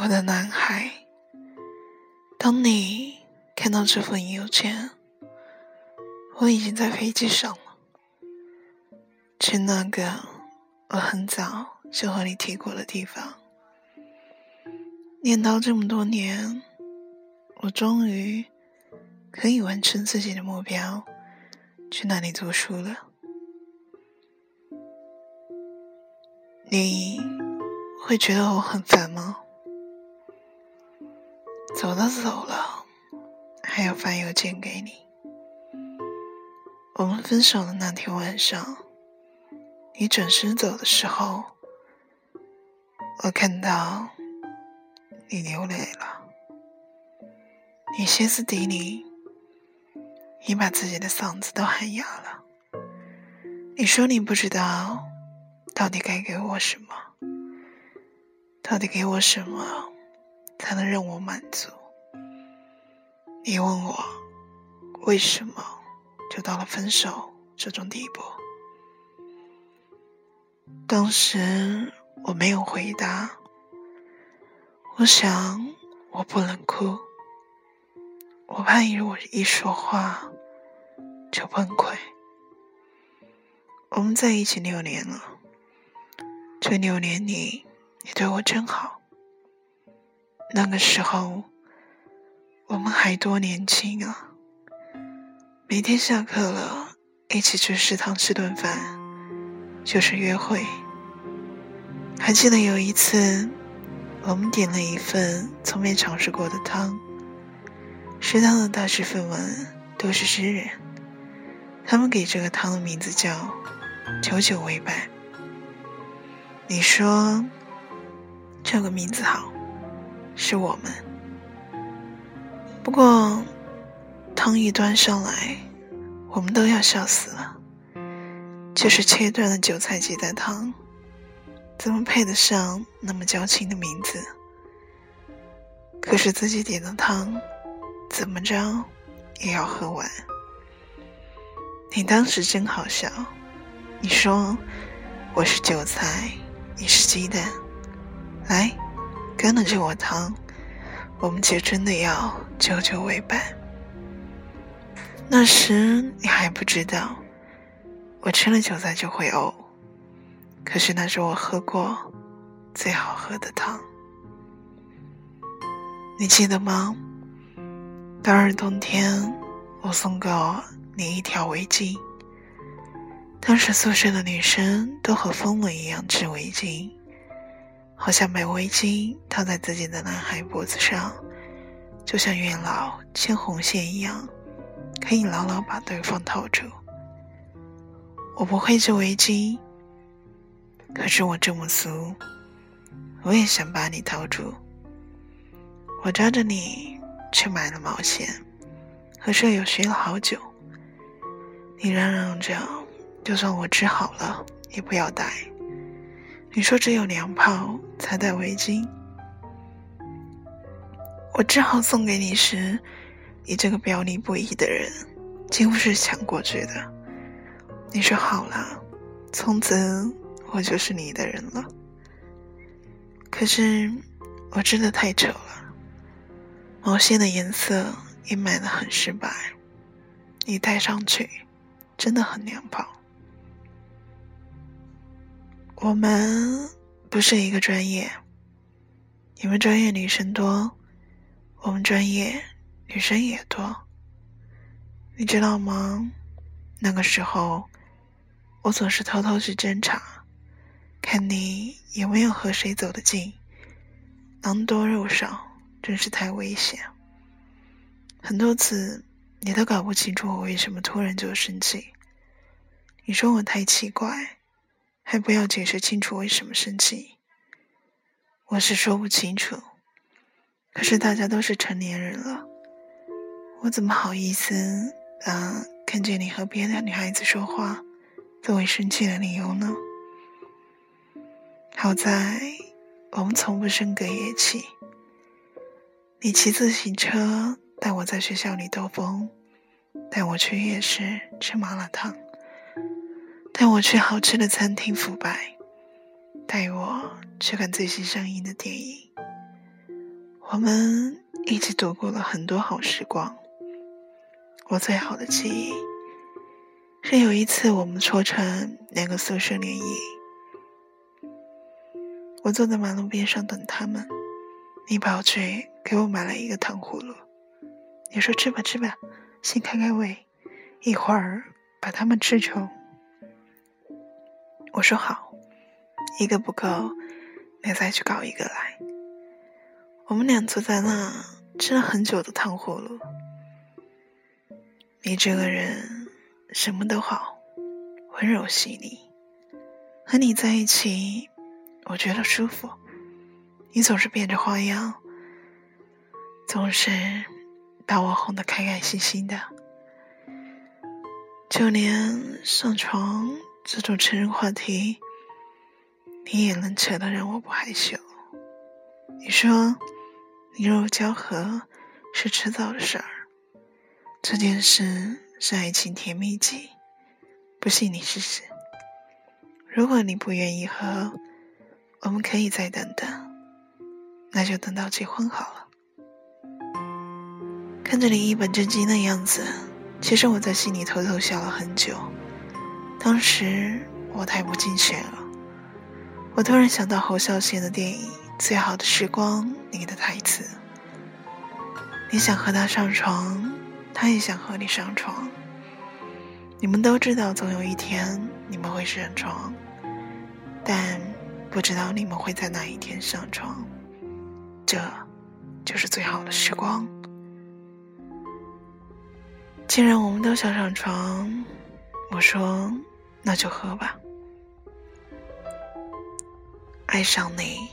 我的男孩，当你看到这份邮件，我已经在飞机上了，去那个我很早就和你提过的地方。念叨这么多年，我终于可以完成自己的目标，去那里读书了。你会觉得我很烦吗？走都走了，还要发邮件给你。我们分手的那天晚上，你准时走的时候，我看到你流泪了，你歇斯底里，你把自己的嗓子都喊哑了。你说你不知道到底该给我什么，到底给我什么？才能让我满足。你问我为什么就到了分手这种地步？当时我没有回答。我想我不能哭，我怕一我一说话就崩溃。我们在一起六年了，这六年里你对我真好。那个时候，我们还多年轻啊！每天下课了，一起去食堂吃顿饭，就是约会。还记得有一次，我们点了一份从没尝试过的汤。食堂的大师粉们都是诗人，他们给这个汤的名字叫“久久为伴”。你说这个名字好。是我们。不过，汤一端上来，我们都要笑死了。就是切断了韭菜鸡蛋汤，怎么配得上那么矫情的名字？可是自己点的汤，怎么着也要喝完。你当时真好笑，你说我是韭菜，你是鸡蛋，来。跟了这碗汤，我们就真的要久久为伴。那时你还不知道，我吃了韭菜就会呕，可是那是我喝过最好喝的汤。你记得吗？当日冬天，我送过你一条围巾。当时宿舍的女生都和疯了一样织围巾。好像把围巾套在自己的男孩脖子上，就像月老牵红线一样，可以牢牢把对方套住。我不会织围巾，可是我这么俗，我也想把你套住。我抓着你去买了毛线，和舍友学了好久。你嚷嚷着，就算我织好了，也不要戴。你说只有娘炮才戴围巾，我只好送给你时，你这个表里不一的人，几乎是抢过去的。你说好了，从此我就是你的人了。可是我真的太丑了，毛线的颜色也买的很失败，你戴上去真的很娘炮。我们不是一个专业，你们专业女生多，我们专业女生也多。你知道吗？那个时候，我总是偷偷去侦查，看你有没有和谁走得近。狼多肉少，真是太危险。很多次，你都搞不清楚我为什么突然就生气。你说我太奇怪。还不要解释清楚为什么生气，我是说不清楚。可是大家都是成年人了，我怎么好意思啊看见你和别的女孩子说话作为生气的理由呢？好在我们从不生隔夜气。你骑自行车带我在学校里兜风，带我去夜市吃麻辣烫。带我去好吃的餐厅腐败，带我去看最新上映的电影。我们一起度过了很多好时光。我最好的记忆是有一次我们促成两个宿舍联谊，我坐在马路边上等他们，你跑去给我买了一个糖葫芦，你说吃吧吃吧，先开开胃，一会儿把它们吃穷。我说好，一个不够，你再去搞一个来。我们俩坐在那吃了很久的糖葫芦。你这个人什么都好，温柔细腻，和你在一起我觉得舒服。你总是变着花样，总是把我哄得开开心心的，就连上床这种成人话题，你也能扯得让我不害羞。你说。你若交合是迟早的事儿，这件事是爱情甜蜜剂，不信你试试。如果你不愿意喝，我们可以再等等，那就等到结婚好了。看着你一本正经的样子，其实我在心里偷偷笑了很久。当时我太不尽学了，我突然想到侯孝贤的电影。最好的时光，里的台词。你想和他上床，他也想和你上床。你们都知道，总有一天你们会上床，但不知道你们会在哪一天上床。这，就是最好的时光。既然我们都想上床，我说，那就喝吧。爱上你。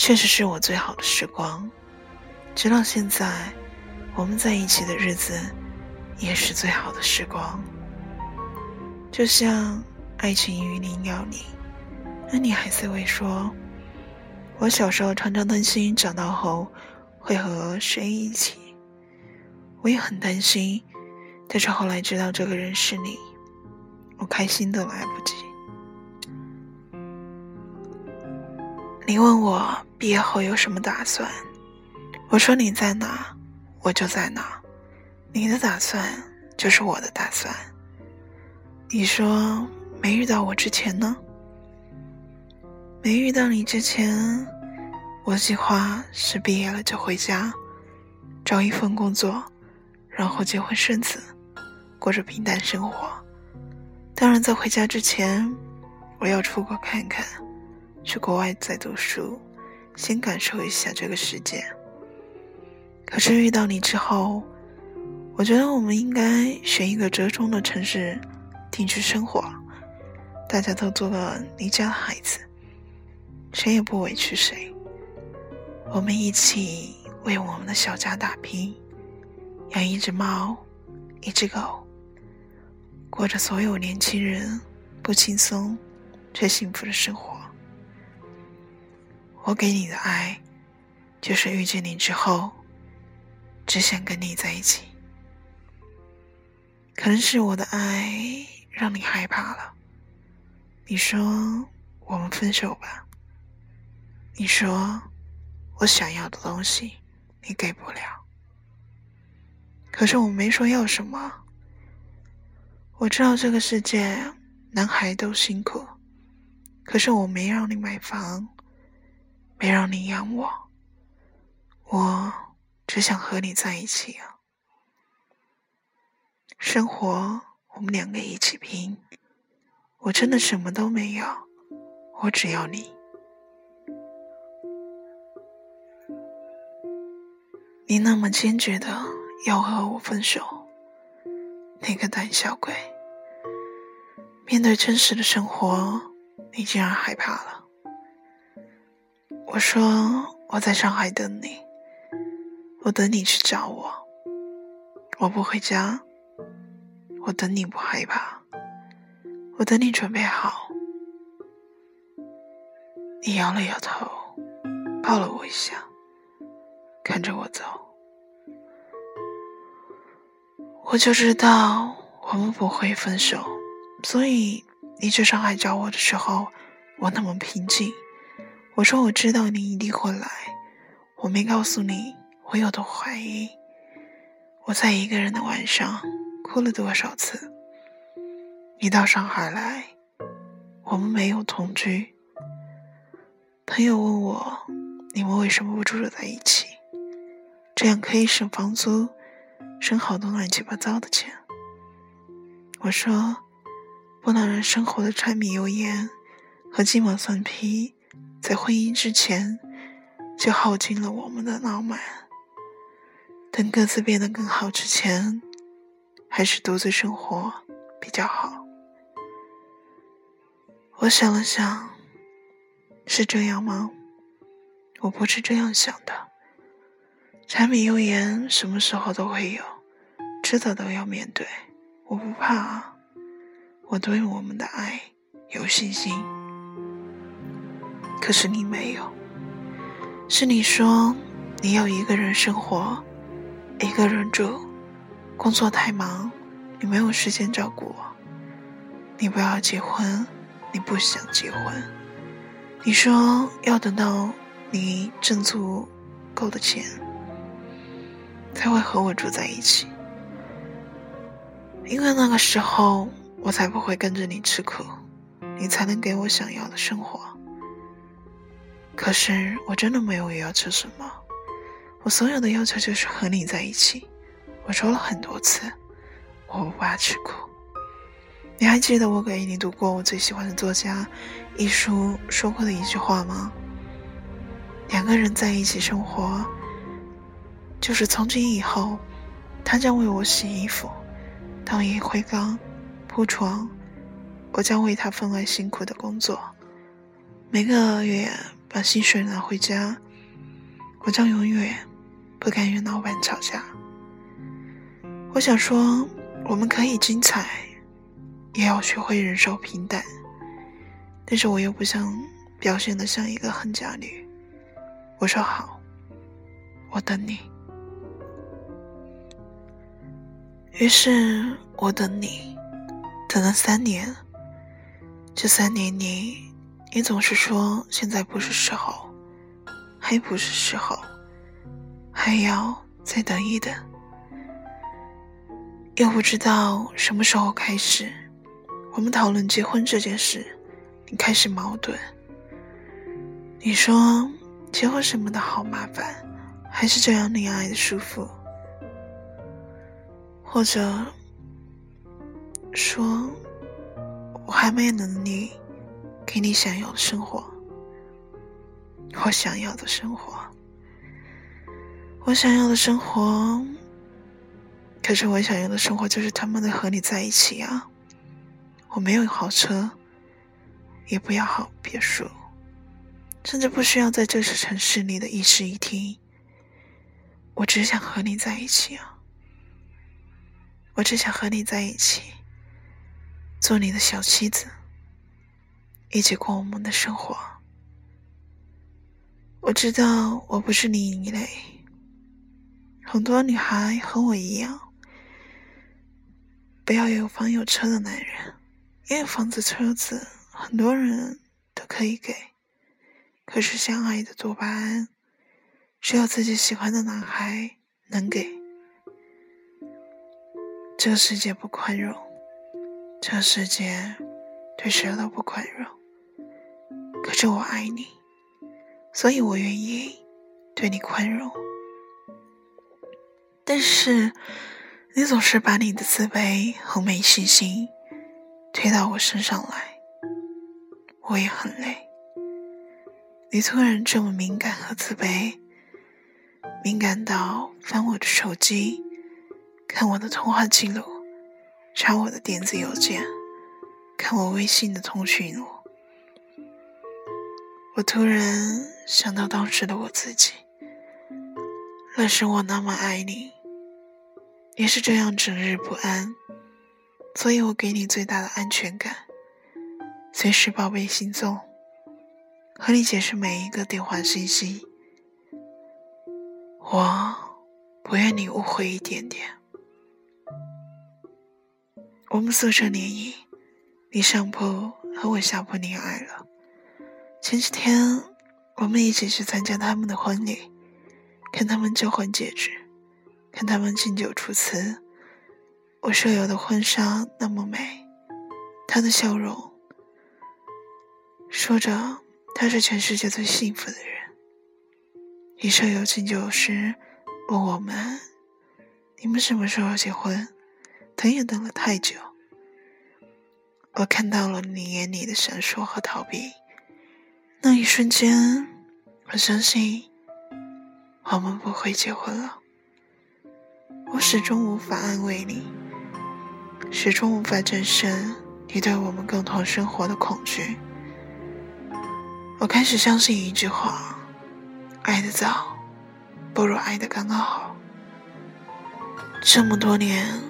确实是我最好的时光，直到现在，我们在一起的日子也是最好的时光。就像爱情与你要你，那你还是会说，我小时候常常担心长大后会和谁一起，我也很担心，但是后来知道这个人是你，我开心都来不及。你问我毕业后有什么打算？我说你在哪，我就在哪。你的打算就是我的打算。你说没遇到我之前呢？没遇到你之前，我计划是毕业了就回家，找一份工作，然后结婚生子，过着平淡生活。当然，在回家之前，我要出国看看。去国外再读书，先感受一下这个世界。可是遇到你之后，我觉得我们应该选一个折中的城市定居生活，大家都做个离家的孩子，谁也不委屈谁。我们一起为我们的小家打拼，养一只猫，一只狗，过着所有年轻人不轻松却幸福的生活。我给你的爱，就是遇见你之后，只想跟你在一起。可能是我的爱让你害怕了。你说我们分手吧。你说我想要的东西你给不了。可是我没说要什么。我知道这个世界男孩都辛苦，可是我没让你买房。没让你养我，我只想和你在一起啊！生活我们两个一起拼，我真的什么都没有，我只要你。你那么坚决的要和我分手，那个胆小鬼！面对真实的生活，你竟然害怕了。我说我在上海等你，我等你去找我。我不回家，我等你不害怕，我等你准备好。你摇了摇头，抱了我一下，看着我走。我就知道我们不会分手，所以你去上海找我的时候，我那么平静。我说我知道你一定会来，我没告诉你我有多怀疑。我在一个人的晚上哭了多少次？你到上海来，我们没有同居。朋友问我，你们为什么不住在一起？这样可以省房租，省好多乱七八糟的钱。我说，不能让生活的柴米油盐和鸡毛蒜皮，在婚姻之前就耗尽了我们的浪漫。等各自变得更好之前，还是独自生活比较好。我想了想，是这样吗？我不是这样想的。柴米油盐什么时候都会有，迟早都要面对。我不怕啊，我对我们的爱有信心。可是你没有，是你说你要一个人生活。一个人住，工作太忙，你没有时间照顾我。你不要结婚，你不想结婚。你说要等到你挣足够的钱，才会和我住在一起，因为那个时候我才不会跟着你吃苦，你才能给我想要的生活。可是我真的没有要求什么。我所有的要求就是和你在一起。我说了很多次，我不怕吃苦。你还记得我给你读过我最喜欢的作家一书说过的一句话吗？两个人在一起生活，就是从今以后，他将为我洗衣服、倒烟灰缸、铺床，我将为他分外辛苦的工作，每个月把薪水拿回家，我将永远。不敢与老板吵架。我想说，我们可以精彩，也要学会忍受平淡。但是我又不想表现的像一个恨嫁女。我说好，我等你。于是我等你，等了三年。这三年里，你总是说现在不是时候，还不是时候。还要再等一等，又不知道什么时候开始，我们讨论结婚这件事，你开始矛盾。你说结婚什么的好麻烦，还是这样恋爱的舒服？或者说，我还没有能力给你想要的生活，我想要的生活。我想要的生活，可是我想要的生活就是他妈的和你在一起啊！我没有豪车，也不要好别墅，甚至不需要在这座城市里的一室一厅。我只想和你在一起啊！我只想和你在一起，做你的小妻子，一起过我们的生活。我知道我不是你一类。很多女孩和我一样，不要有房有车的男人，因为房子、车子很多人都可以给，可是相爱的多巴胺，只有自己喜欢的男孩能给。这个世界不宽容，这世界对谁都不宽容。可是我爱你，所以我愿意对你宽容。但是，你总是把你的自卑和没信心推到我身上来，我也很累。你突然这么敏感和自卑，敏感到翻我的手机，看我的通话记录，查我的电子邮件，看我微信的通讯录。我突然想到当时的我自己，那时我那么爱你。也是这样整日不安，所以我给你最大的安全感，随时报备行踪，和你解释每一个电话信息。我不愿你误会一点点。我们宿舍联谊，你上铺和我下铺恋爱了。前几天我们一起去参加他们的婚礼，看他们交换戒指，看他们敬酒出词。我舍友的婚纱那么美，她的笑容，说着她是全世界最幸福的人。你舍友敬酒时问我们：“你们什么时候结婚？”等也等了太久。我看到了你眼里的闪烁和逃避，那一瞬间，我相信我们不会结婚了。我始终无法安慰你，始终无法战胜你对我们共同生活的恐惧。我开始相信一句话：爱的早，不如爱的刚刚好。这么多年，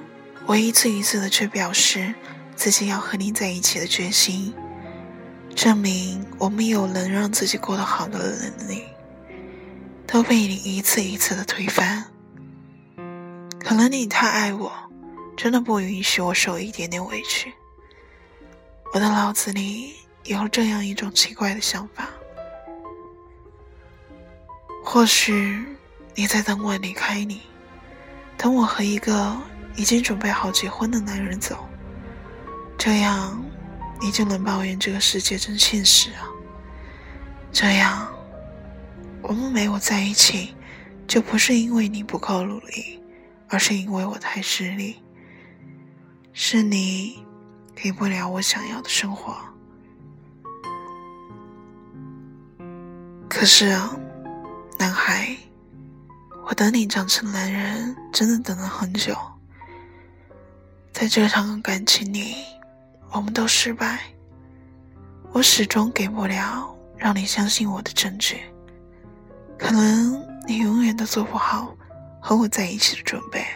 我一次一次的去表示。自己要和你在一起的决心，证明我们有能让自己过得好的能力，都被你一次一次的推翻。可能你太爱我，真的不允许我受一点点委屈。我的脑子里有这样一种奇怪的想法：或许你在等我离开你，等我和一个已经准备好结婚的男人走。这样，你就能抱怨这个世界真现实啊！这样，我们没有在一起，就不是因为你不够努力，而是因为我太势利。是你给不了我想要的生活。可是啊，男孩，我等你长成男人，真的等了很久。在这场感情里。我们都失败，我始终给不了让你相信我的证据。可能你永远都做不好和我在一起的准备。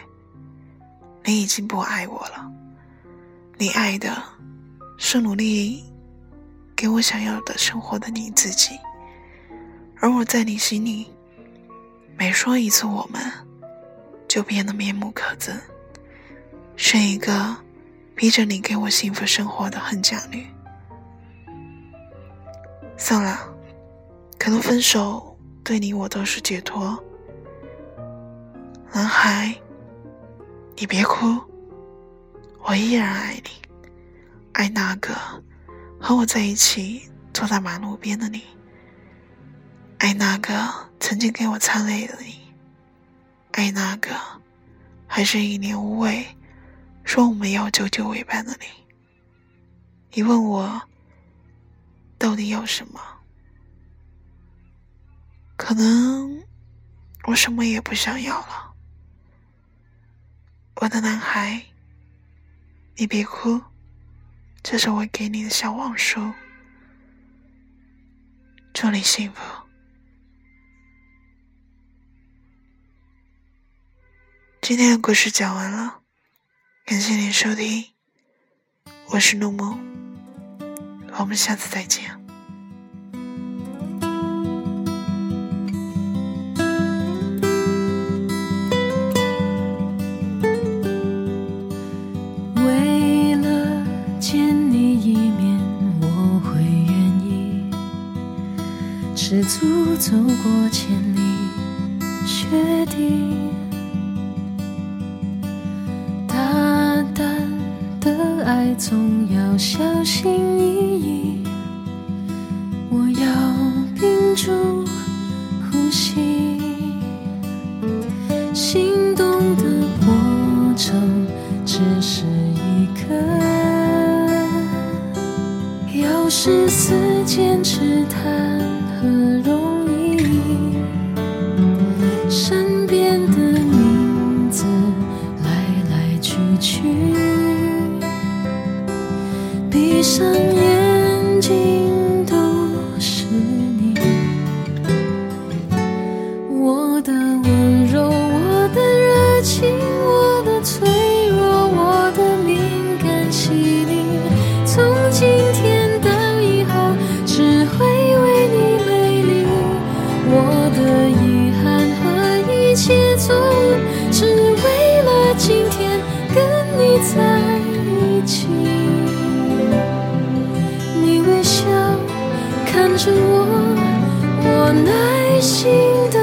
你已经不爱我了，你爱的是努力给我想要的生活的你自己。而我在你心里，每说一次我们，就变得面目可憎，是一个。逼着你给我幸福生活的恨嫁女，算了，可能分手对你我都是解脱。男孩，你别哭，我依然爱你，爱那个和我在一起坐在马路边的你，爱那个曾经给我擦泪的你，爱那个还是一脸无畏。说我们要久久为伴的你，你问我到底要什么？可能我什么也不想要了，我的男孩，你别哭，这是我给你的小王书，祝你幸福。今天的故事讲完了。感谢您收听，我是陆梦，我们下次再见。为了见你一面，我会愿意吃足走过是时间只谈何容耐心的